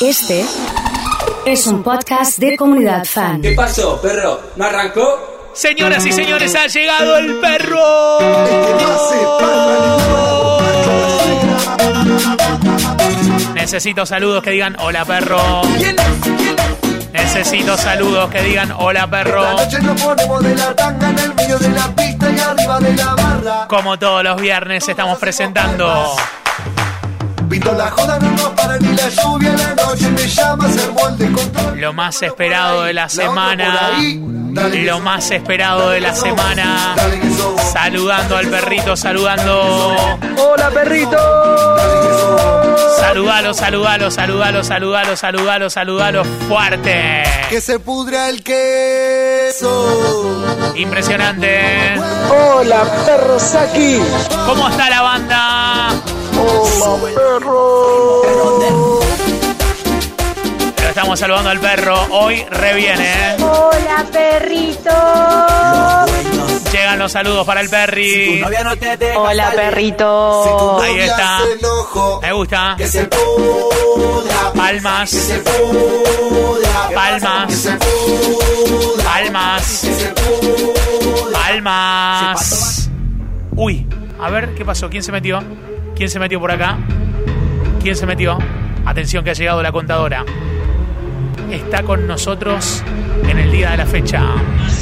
Este es un podcast de comunidad fan. ¿Qué pasó, perro? ¿No arrancó? Señoras y señores, ha llegado el perro. Necesito saludos que digan hola perro. Necesito saludos que digan hola perro. Como todos los viernes estamos presentando lo más esperado de la semana. Lo más esperado de la semana. Saludando al perrito, saludando. ¡Hola, perrito! Saludalo, saludalo, saludalo, saludalo, saludalo, saludalo fuerte. Que se pudra el queso. Impresionante. ¡Hola, perro Saki! ¿Cómo está la banda? ¡Hola, perro! Lo estamos saludando al perro. Hoy reviene, ¿eh? Hola, perrito. Llegan los saludos para el perri. Hola, perrito. Ahí está. Me gusta. Que se pudra. Palmas. Que se pudra. Palmas. Que se pudra. Palmas. Que se pudra. Palmas. Uy, a ver qué pasó. ¿Quién se metió? ¿Quién se metió por acá? ¿Quién se metió? Atención que ha llegado la contadora. Está con nosotros en el día de la fecha.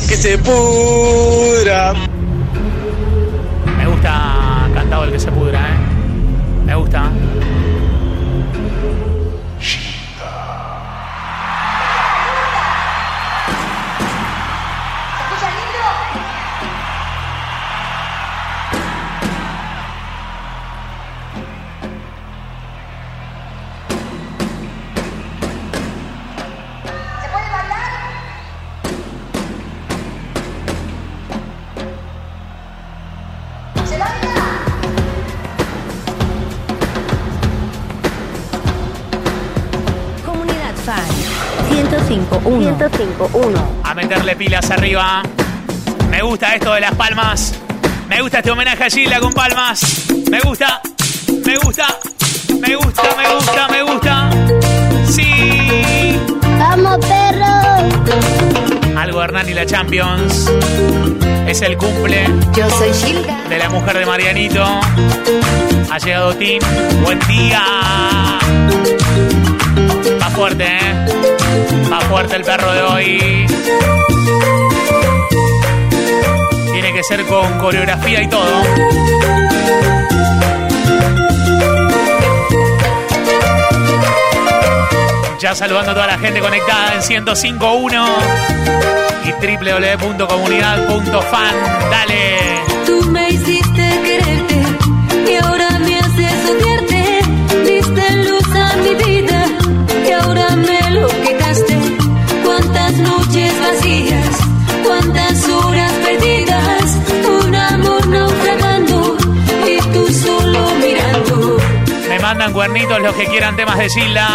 ¡Que se pudra! Me gusta cantado el que se pudra, ¿eh? Me gusta. 1051. 1051. A meterle pilas arriba. Me gusta esto de las palmas. Me gusta este homenaje a Gila con palmas. Me gusta. Me gusta. Me gusta, me gusta, me gusta. Sí. Vamos, perro. Algo Hernán y la Champions. Es el cumple Yo soy Gilda. de la mujer de Marianito. Ha llegado Tim. Buen día. Va fuerte, ¿eh? Va fuerte el perro de hoy. Tiene que ser con coreografía y todo. Ya saludando a toda la gente conectada en 105.1 y www.comunidad.fan. Dale. Mandan cuernitos los que quieran temas de Gilda.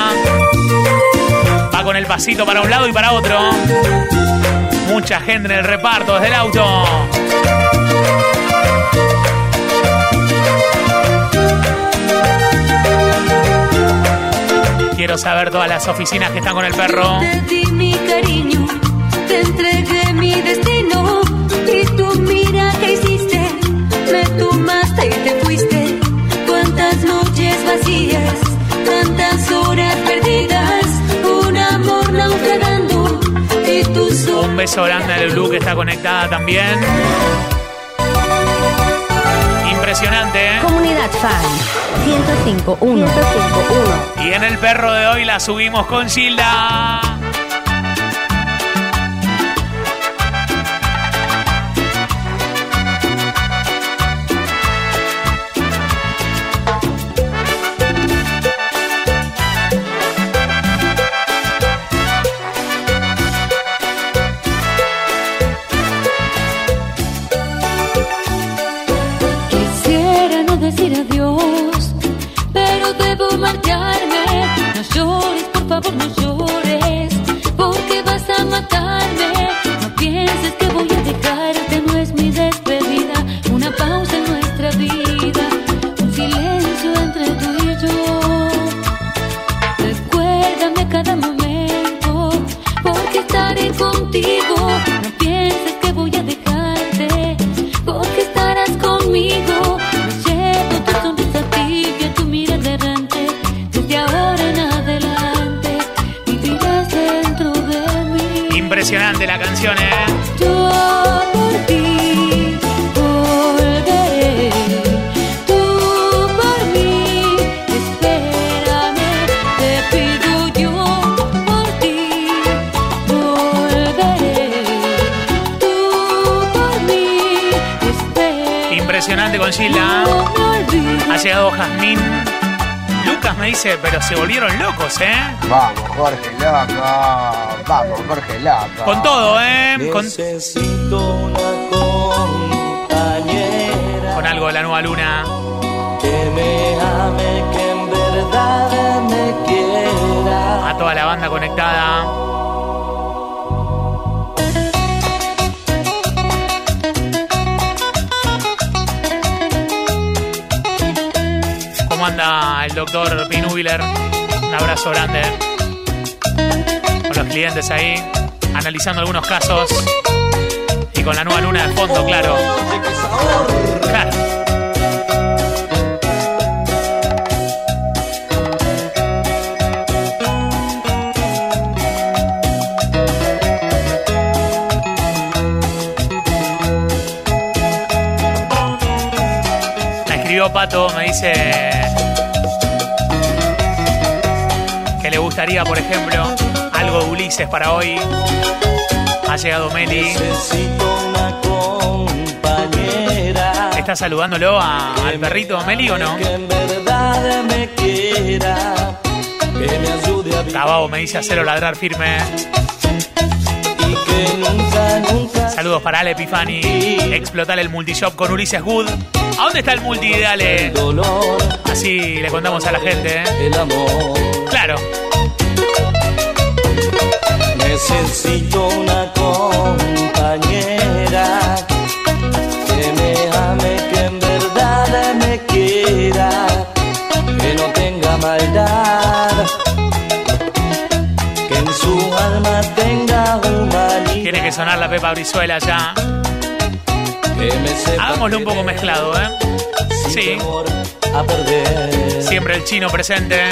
Va con el pasito para un lado y para otro. Mucha gente en el reparto desde el auto. Quiero saber todas las oficinas que están con el perro. Te di mi cariño, te entregué mi destino. Y tú mira que hiciste, me tomaste y te beso grande a Lulu que está conectada también. Impresionante, ¿eh? Comunidad fan 1051. 1051. Y en el perro de hoy la subimos con Gilda. Llegado Jazmín. Lucas me dice, pero se volvieron locos, ¿eh? Vamos, Jorge Loco. Vamos, Jorge Loco. Con todo, ¿eh? Con, Necesito una compañera con algo de la nueva luna. que me ame, que en verdad me quiera. A toda la banda conectada. El doctor Pinúbiler? Un abrazo grande. Con los clientes ahí, analizando algunos casos. Y con la nueva luna de fondo, claro. Claro. Pato, me dice gustaría, por ejemplo, algo de Ulises para hoy. Ha llegado Meli. ¿Está saludándolo a- al perrito Meli o no? verdad me dice hacerlo ladrar firme. Saludos para Ale Epifani. Explotar el multishop con Ulises Good. ¿A dónde está el multi de Ale? el dolor, Así le contamos a la gente, ¿eh? el amor. Claro. Necesito una compañera que me ame, que en verdad me quiera, que no tenga maldad, que en su alma tenga humanidad. Tiene que sonar la Pepa Brizuela ya. Hagámoslo un poco mezclado, ¿eh? Sí. temor a perder. Siempre el chino presente.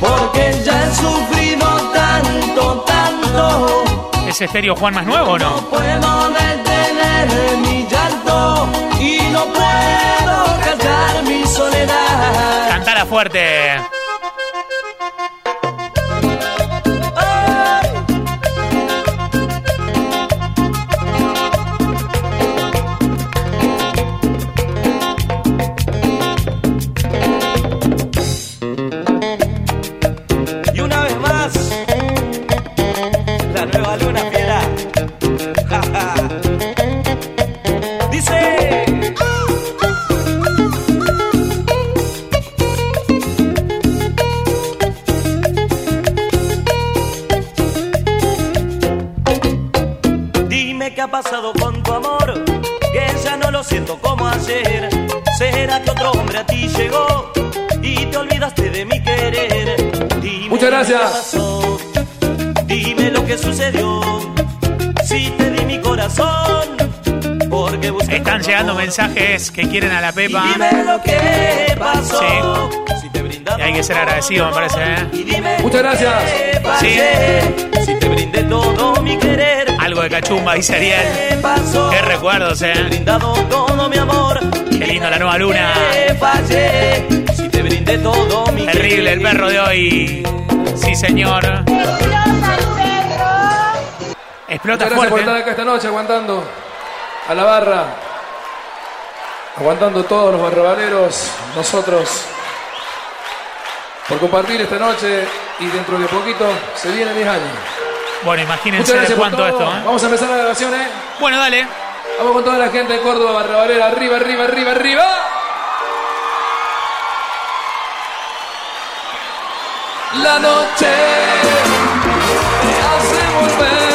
Porque ya he sufrido tanto, tanto. ¿Es estéreo Juan más nuevo o no? No puedo detener mi llanto y no puedo callar mi soledad. Cantala fuerte. Mensajes que quieren a la Y Pepa. dime lo que pasó. Sí. Si te Y hay que ser agradecido, me parece, ¿eh? Y Muchas gracias. fallé. Si te brindé todo mi querer. Algo de cachumba, dice Ariel. ¿Qué recuerdos, ¿eh? brindado todo mi amor. Qué lindo la nueva luna. Si te brindé todo mi Terrible el perro de hoy. Sí, señor. Explota Muchas gracias por estar fuerte. acá esta noche aguantando a la barra. Aguantando todos los barrabaleros, nosotros. Por compartir esta noche y dentro de poquito se vienen 10 años. Bueno, imagínense cuánto esto, ¿eh? Vamos a empezar la grabación, ¿eh? Bueno, dale. Vamos con toda la gente de Córdoba, Barrabalera, arriba, arriba, arriba, arriba. La noche te hace volver,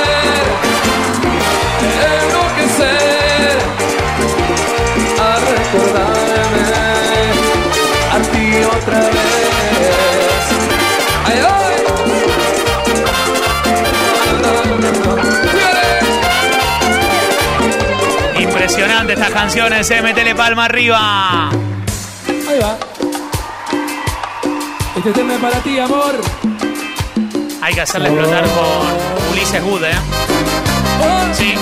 Impresionante estas canciones, eh. Métele palma arriba. Ahí va. Este tema es para ti, amor. Hay que hacerle explotar con Ulises Wood, ¿eh? Sí.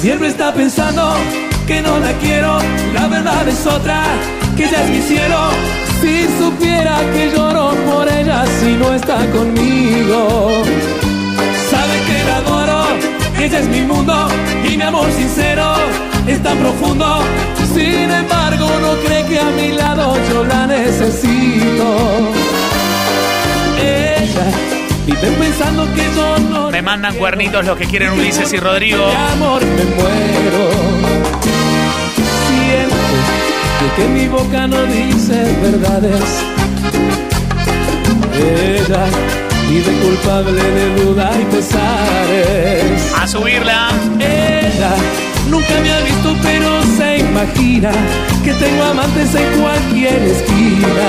Siempre está pensando que no la quiero, la verdad es otra, que ella es mi cielo. Si supiera que lloro por ella si no está conmigo. Sabe que la adoro, ella es mi mundo y mi amor sincero es tan profundo. Sin embargo, no cree que a mi lado yo la necesito. Ella vive pensando que yo no. Me mandan cuernitos los que quieren Ulises y Rodrigo. Mi amor, me muero. Que, mi boca no dice verdades. Ella vive culpable de duda y pesares. A subirla. Ella nunca me ha visto, pero se imagina que tengo amantes en cualquier esquina.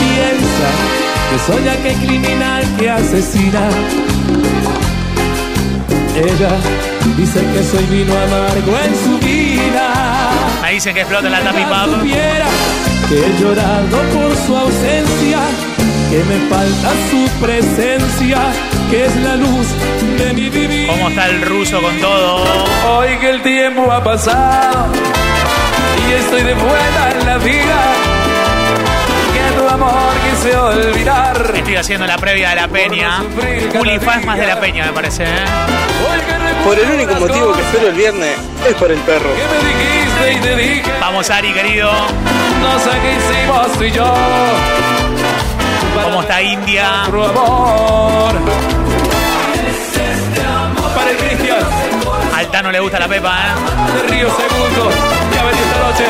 Piensa que soy aquel criminal que asesina. Ella dice que soy vino amargo en su vida. Dicen que explota la Tapi Pub. que he llorado por su ausencia, que me falta su presencia, que es la luz de mi vivir. ¿Cómo está el ruso con todo? Hoy que el tiempo ha pasado y estoy de vuelta en la vida, que tu amor quise olvidar. Estoy haciendo la previa de la peña. Juli es más de la peña, me parece, ¿eh? Por el único motivo que espero el viernes es por el perro. Que me dijiste y te dije, Vamos, Ari, querido. no sé qué hicimos tú y yo. ¿Cómo está India? amor. Para el Cristian, Al Tano le gusta la pepa, ¿eh? de Río Segundo, ha venido esta noche.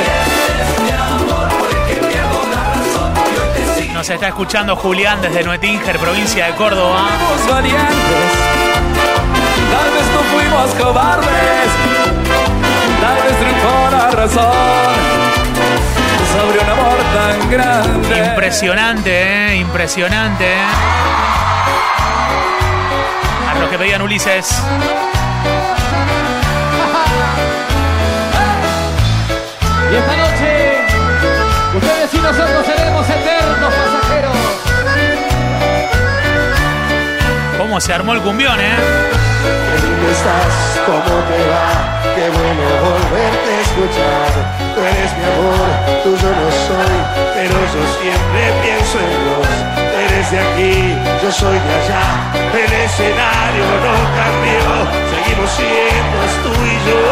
Nos está escuchando Julián desde Nuetinger, provincia de Córdoba. Tal vez no fuimos cobardes, tal vez triunfó la razón sobre un amor tan grande. Impresionante, ¿eh? Impresionante. ¿eh? A los que pedían Ulises. Y esta noche, ustedes y nosotros seremos ¿Cómo se armó el cumbión, eh? ¿Dónde estás? ¿Cómo te va? Qué bueno volverte a escuchar. Tú eres mi amor, tú yo no soy, pero yo siempre pienso en vos. Tú eres de aquí, yo soy de allá. El escenario no cambió, seguimos siendo tú y yo,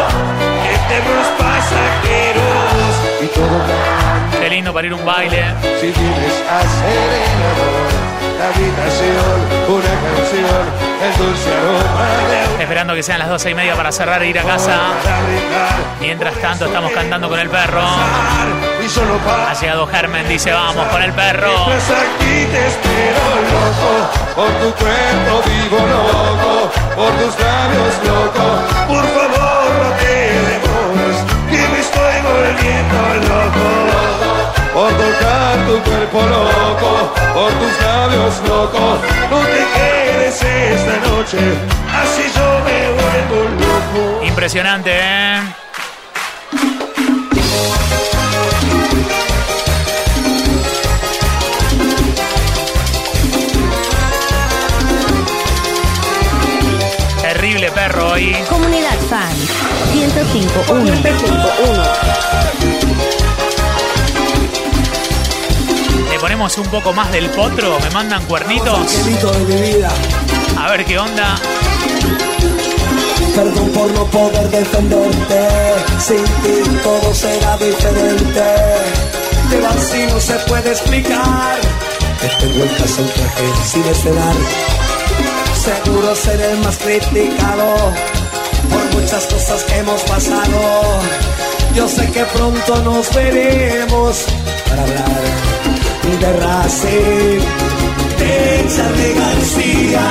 eternos pasajeros. Y todo Qué lindo para ir a un baile. si vienes a ser el amor. Habitación, una canción, el dulce aroma de Esperando que sean las doce y media para cerrar e ir a casa. Mientras tanto, estamos cantando con el perro. Ha llegado Germen, dice vamos con el perro. Aquí te espero loco, por tu cuerpo vivo loco, por tus labios loco. Por favor no te demores, que me estoy volviendo loco. Tu cuerpo loco, por tus labios loco. No te quedes esta noche, así yo me vuelvo loco. Impresionante, ¿eh? Terrible perro hoy. Comunidad Fan 105.1. Le ponemos un poco más del potro. Me mandan cuernitos. de mi vida, A ver qué onda. perdón por no poder defenderte. Sin ti todo será diferente. Te vas y no se puede explicar. Este vueltas al traje sin esperar. Seguro seré el más criticado por muchas cosas que hemos pasado. Yo sé que pronto nos veremos para hablar de Racing, de García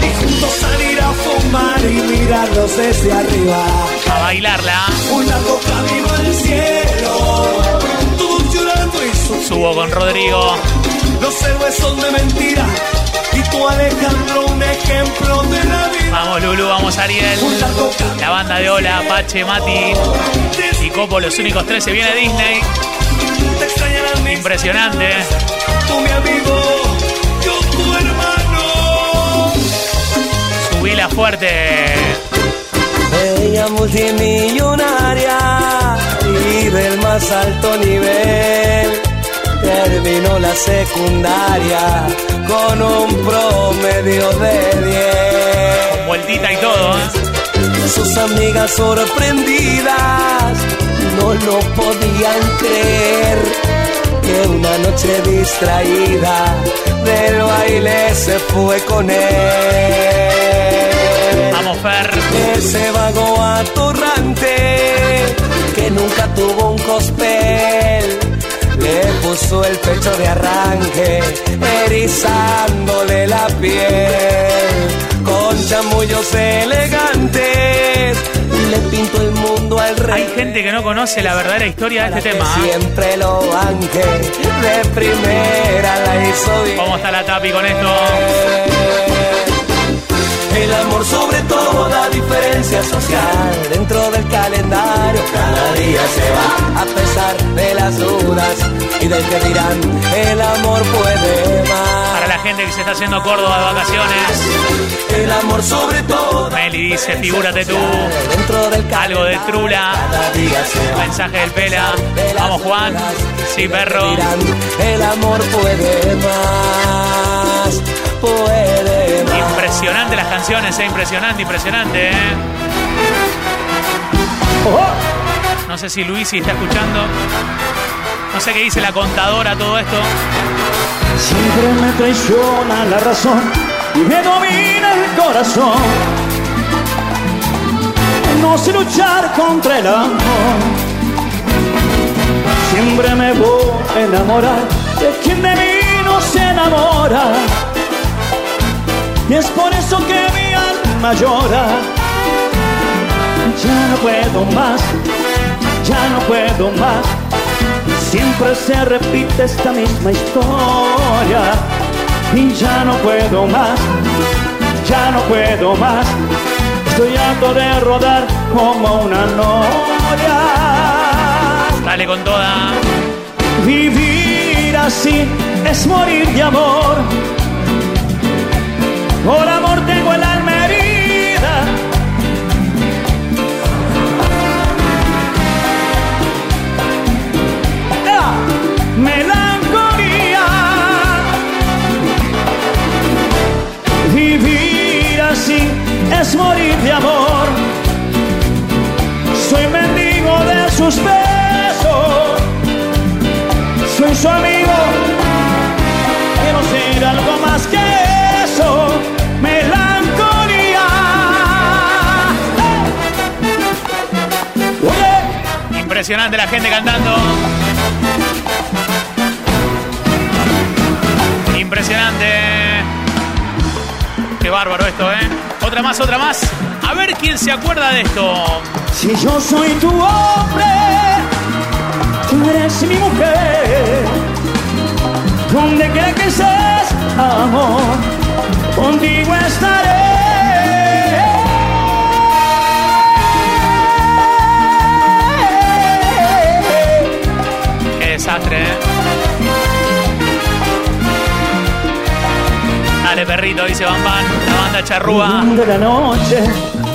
y juntos salir a fumar y mirarlos desde arriba. A bailarla. Un largo camino al cielo, todos llorando y sufriendo. Subo con Rodrigo. los héroes son de mentira. Y tú, Alejandro, un ejemplo de la vida. Vamos Lulu, vamos Ariel. La banda de Ola, Apache, Mati y Copo, los únicos tres. Se viene Disney. Impresionante. tú mi amigo, yo tu hermano. Subila fuerte. Ella multimillonaria y del más alto nivel. Terminó la secundaria con un promedio de 10. Vueltita y todo. ¿eh? Sus amigas sorprendidas no lo podían creer que una noche distraída del baile se fue con él. Vamos, Fer. Ese vago atorrante que nunca tuvo un cospel. Le puso el pecho de arranque, erizándole la piel. Con chamullos elegantes, le pintó el mundo al rey. Hay gente que no conoce la verdadera historia de este tema. ¿eh? Siempre lo banque, de primera la hizo bien. ¿Cómo está la Tapi con esto? El amor sobre toda diferencia social dentro del calendario cada día se va a pesar de las dudas y del que dirán el amor puede Para más. la gente que se está haciendo Córdoba de vacaciones. El amor sobre todo Meli dice, figúrate tú. dentro del Algo de Trula. cada día se va Mensaje del Pela. de Vamos, Juan. dudas Sí, perro. dirán, el amor puede más, puede más. Impresionante las canciones, eh. Impresionante, impresionante, eh. No sé si Luisi está escuchando. No sé qué dice la contadora todo esto. Siempre me traiciona la razón y me domina el corazón. No sé luchar contra el amor. Siempre me voy a enamorar de quien de mí no se enamora. Y es por eso que mi alma llora. Ya no puedo más, ya no puedo más. Siempre se repite esta misma historia y ya no puedo más, ya no puedo más. Estoy harto de rodar como una noria. Dale con toda. Vivir así es morir de amor. Por amor tengo el alma herida. Ah, Melancolía. Vivir así es morir de amor. Soy mendigo de sus besos. Soy su amigo. Quiero ser algo Impresionante la gente cantando. Impresionante. Qué bárbaro esto, ¿eh? Otra más, otra más. A ver quién se acuerda de esto. Si yo soy tu hombre, tú eres mi mujer. Donde quiera que estés, amor, contigo estaré. Desastre, ¿eh? Dale, perrito, dice Bam Bam, la banda charrúa. De la noche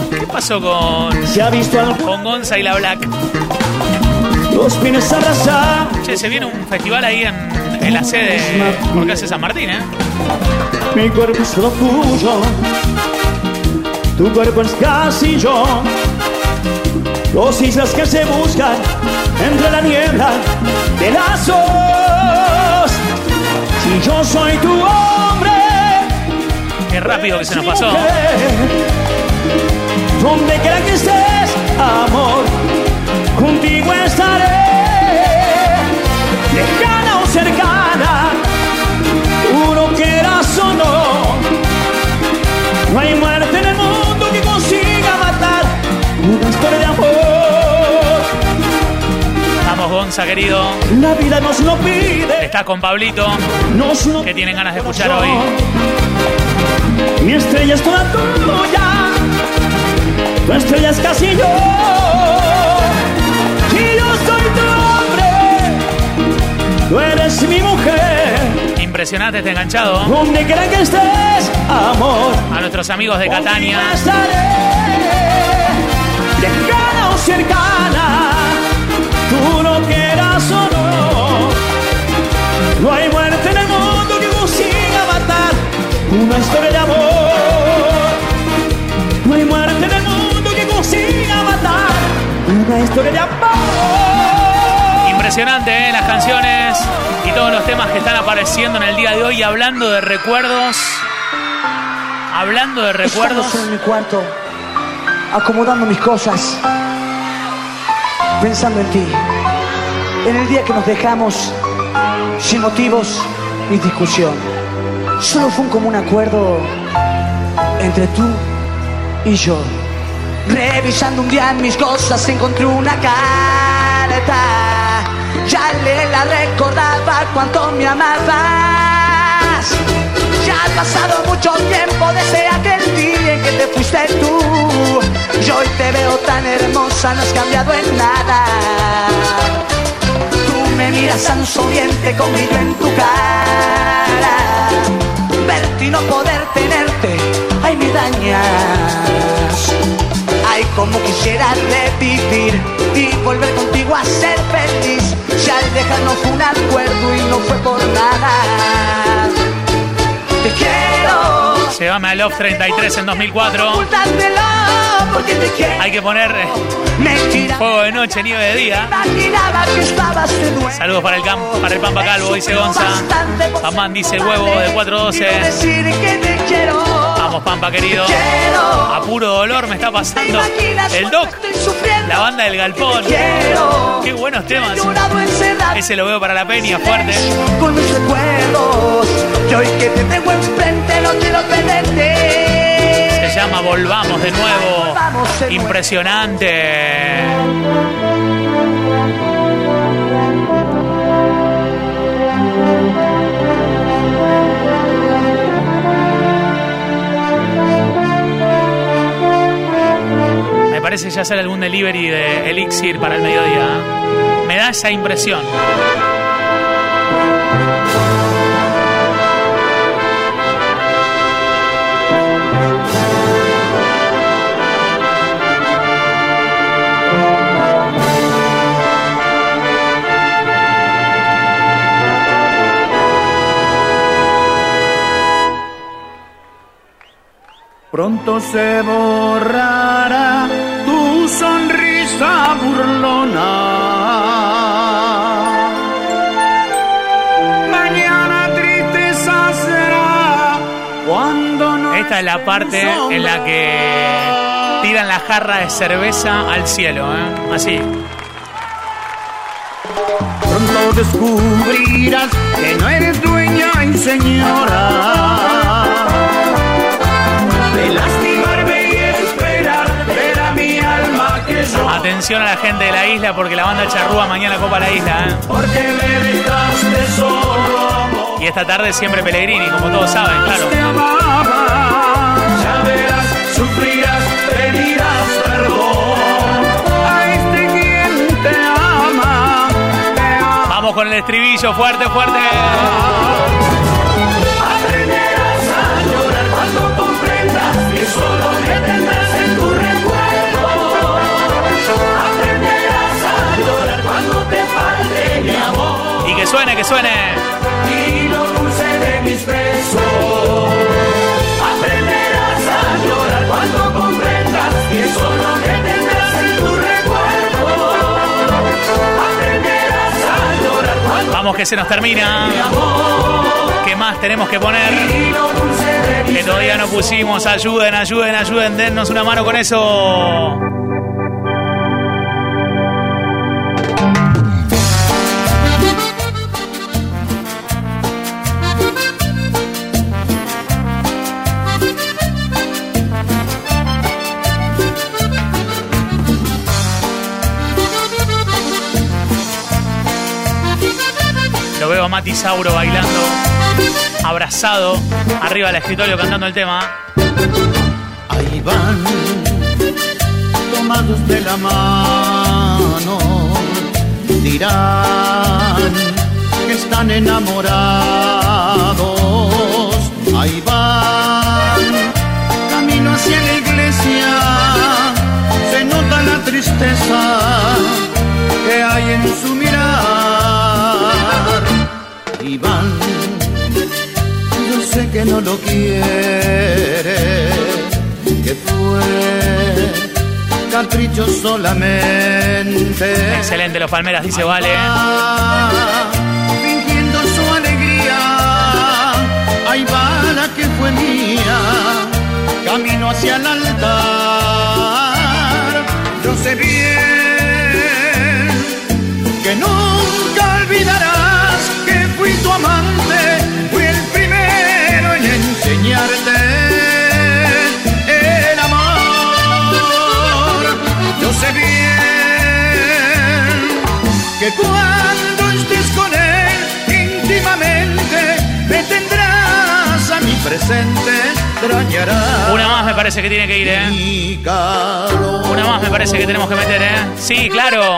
¿Qué pasó con, se ha visto algo. con Gonza y la Black? Los abrazar. Che, se viene un festival ahí en, en la sede porque hace San Martín, ¿eh? Mi cuerpo es lo tuyo, tu cuerpo es casi yo. Dos islas que se buscan entre la niebla de lazos. Si yo soy tu hombre, Qué rápido que se nos pasó. donde quiera que estés, amor, contigo estaré. Lejana o cercana, uno quieras o no. No hay muerte Gonza, querido. La vida nos lo pide. Está con Pablito, Nos lo que tienen ganas de escuchar hoy. Mi estrella es toda tuya. Tu estrella es casi yo. Y yo soy tu hombre. Tú eres mi mujer. Impresionante este enganchado. Donde quiera que estés, amor. A nuestros amigos de Catania. Cercana. Tú no quieras o no. No hay muerte en el mundo que consiga matar una historia de amor. No hay muerte en el mundo que consiga matar una historia de amor. Impresionante, ¿eh? Las canciones y todos los temas que están apareciendo en el día de hoy. Y hablando de recuerdos. Hablando de recuerdos. Estamos en mi cuarto, acomodando mis cosas, pensando en ti. En el día que nos dejamos, sin motivos ni discusión. Solo fue un común acuerdo entre tú y yo. Revisando un día mis cosas encontré una carta. Ya le la recordaba cuánto me amabas. Ya ha pasado mucho tiempo desde aquel día en que te fuiste tú. Yo hoy te veo tan hermosa, no has cambiado en nada. Me miras tan sonriente con brillo en tu cara. Verte y no poder tenerte, ay me dañas. Ay, como quisiera revivir y volver contigo a ser feliz. Si al dejarnos un acuerdo y no fue por nada. Te quiero. Llévame a Love 33 en 2004. Ocultártelo porque te quiero. Hay que poner eh, fuego de noche, nieve de día. Saludos para el, cam para el Pampa Calvo, dice Gonza. Pamán dice el huevo de Quiero 412. decir que te quiero. Vamos, Pampa, querido. A puro dolor me está pasando. El Doc, la banda del Galpón. Qué buenos temas. Ese lo veo para la peña, fuerte. con mis recuerdos. Y hoy que te tengo enfrente no quiero perderte. Se llama Volvamos de nuevo. Impresionante. Me parece ya hacer algún delivery de Elixir para el mediodía. ¿eh? Me da esa impresión. Pronto se borrará tu sonrisa burlona. Mañana tristeza será cuando no. Esta es la parte en la que tiran la jarra de cerveza al cielo, ¿eh? Así. Pronto descubrirás que no eres dueña y señora. De lastimarme y esperar ver a mi alma que yo. Atención a la gente de la isla porque la banda charrúa mañana copa la isla, ¿eh? Porque me dejaste solo amor. Y esta tarde siempre Pellegrini, como todos saben, claro. Te amaba. Ya verás, sufrirás, pedirás perdón. A este quien te ama, te ama. Vamos con el estribillo, fuerte, fuerte. Suene, que suene. y lo dulce de mis besos. Aprenderás a llorar cuando comprendas que solo me tendrás en tu recuerdo. Aprenderás a llorar cuando Vamos que se nos termina. ¿Qué más tenemos que poner? Que todavía no pusimos. Ayuden, ayuden, ayuden. Dennos una mano con eso. Veo Sauro bailando, abrazado, arriba del escritorio cantando el tema. Ahí van, tomados de la mano, dirán que están enamorados. Ahí van, camino hacia la iglesia, se nota la tristeza que hay en su mirar. Y van, yo sé que no lo quiere, que fue capricho solamente. Excelente, los Palmeras, dice Vale. Fingiendo su alegría, ahí va la que fue mía, camino hacia el altar. Yo sé bien que nunca tu amante, fui el primero en enseñarte el amor. Yo sé bien que cuando estés con él íntimamente me tendrás a mi presente, extrañarás. Una más me parece que tiene que ir, ¿eh? Una más me parece que tenemos que meter, ¿eh? Sí, claro.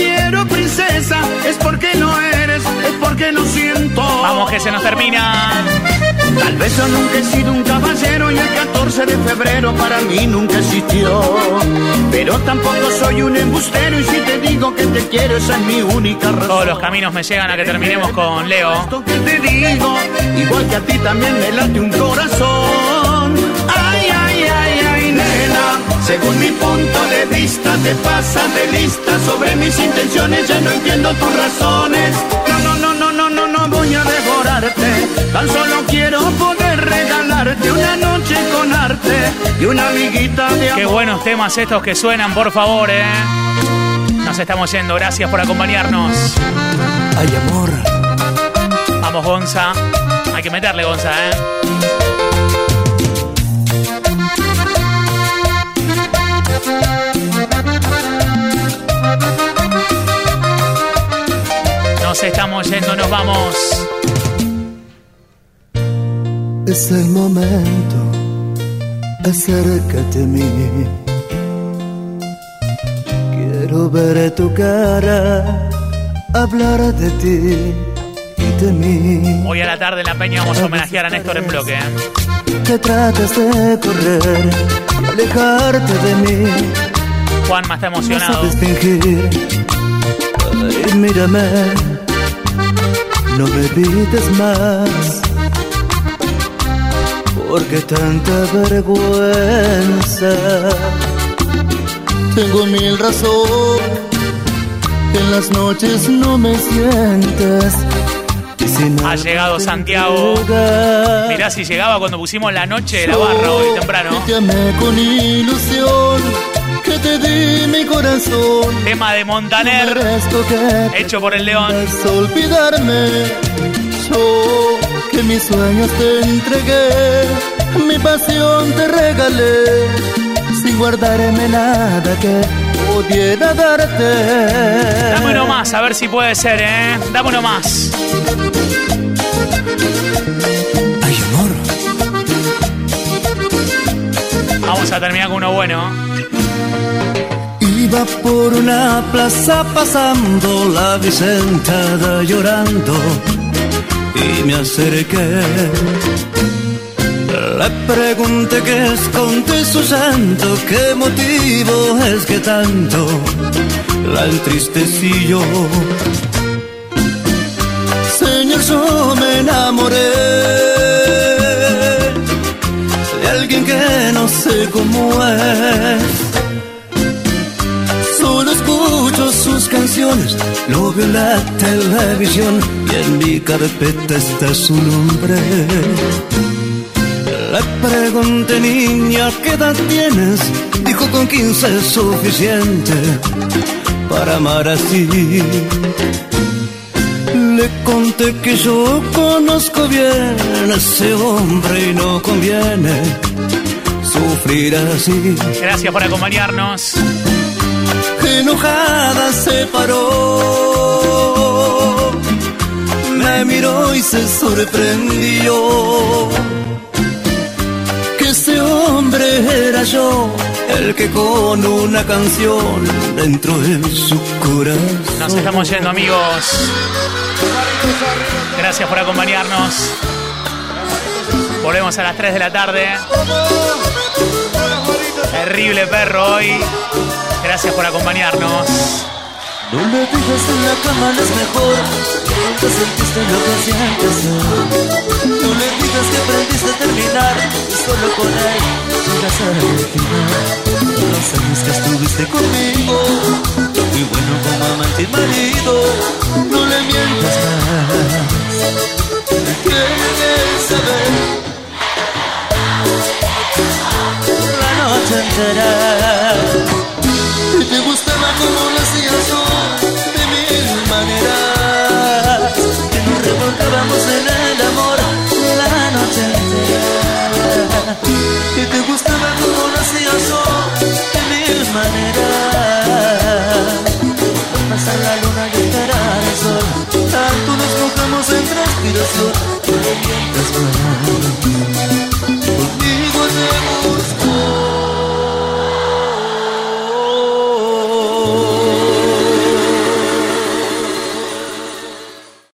Quiero, princesa, es porque no eres, es porque no siento. Vamos, que se nos termina. Tal vez yo nunca he sido un caballero y el 14 de febrero para mí nunca existió. Pero tampoco soy un embustero y si te digo que te quiero esa es mi única razón. Todos los caminos me llegan a que terminemos con Leo. Esto que te digo, igual que a ti también me late un corazón. Según mi punto de vista, te pasas de lista sobre mis intenciones. Ya no entiendo tus razones. No, no, no, no, no, no, no voy a devorarte. Tan solo quiero poder regalarte una noche con arte y una amiguita de amor. Qué buenos temas estos que suenan, por favor, ¿eh? Nos estamos yendo, gracias por acompañarnos. Ay, amor. Vamos, Gonza. Hay que meterle, Gonza, ¿eh? Nos estamos yendo, nos vamos. Es el momento, acércate a mí. Quiero ver tu cara, hablar de ti y de mí. Hoy a la tarde en la peña vamos a homenajear a Néstor en bloque, ¿eh? Que tratas de correr, alejarte de mí. Juanma está No emocionado. sabes fingir. Mírame, no me pides más. Porque tanta vergüenza. Tengo mil razones. En las noches no me sientes. Ha llegado Santiago. Mirá si llegaba cuando pusimos la noche de la barra hoy temprano. Te amé con ilusión. Te di mi corazón. Tema de Montaner, hecho por el León. olvidarme. Yo que mis sueños te entregué, mi pasión te regalé, sin guardarme nada que pudiera darte. Dame uno más, a ver si puede ser, ¿eh? Dame uno más. Ay, amor. Vamos a terminar con uno bueno. Iba por una plaza pasando la Vicentada llorando y me acerqué. Le pregunté qué esconde su santo, qué motivo es que tanto la entristecillo. Señor, yo me enamoré de alguien que no sé cómo es canciones, lo veo en la televisión y en mi carpeta está su nombre. Le pregunté, niña, ¿qué edad tienes? Dijo con 15 es suficiente para amar así. Le conté que yo conozco bien a ese hombre y no conviene sufrir así. Gracias por acompañarnos. Enojada se paró, me miró y se sorprendió. Que ese hombre era yo, el que con una canción dentro de su corazón. Nos estamos yendo, amigos. Gracias por acompañarnos. Volvemos a las 3 de la tarde. Terrible perro hoy. Gracias por acompañarnos. No le digas en la cama no es mejor. Nunca sentiste lo que sientes. No le digas que aprendiste a terminar. Y solo con él llegas a el final. Los años que estuviste conmigo. Muy bueno como amante y marido. No le mientas más. Quieres saber La noche entera Y te gustaba como lo hacías yo De mil maneras. Pasa la luna y esperar el sol Tanto nos mojamos en transpiración más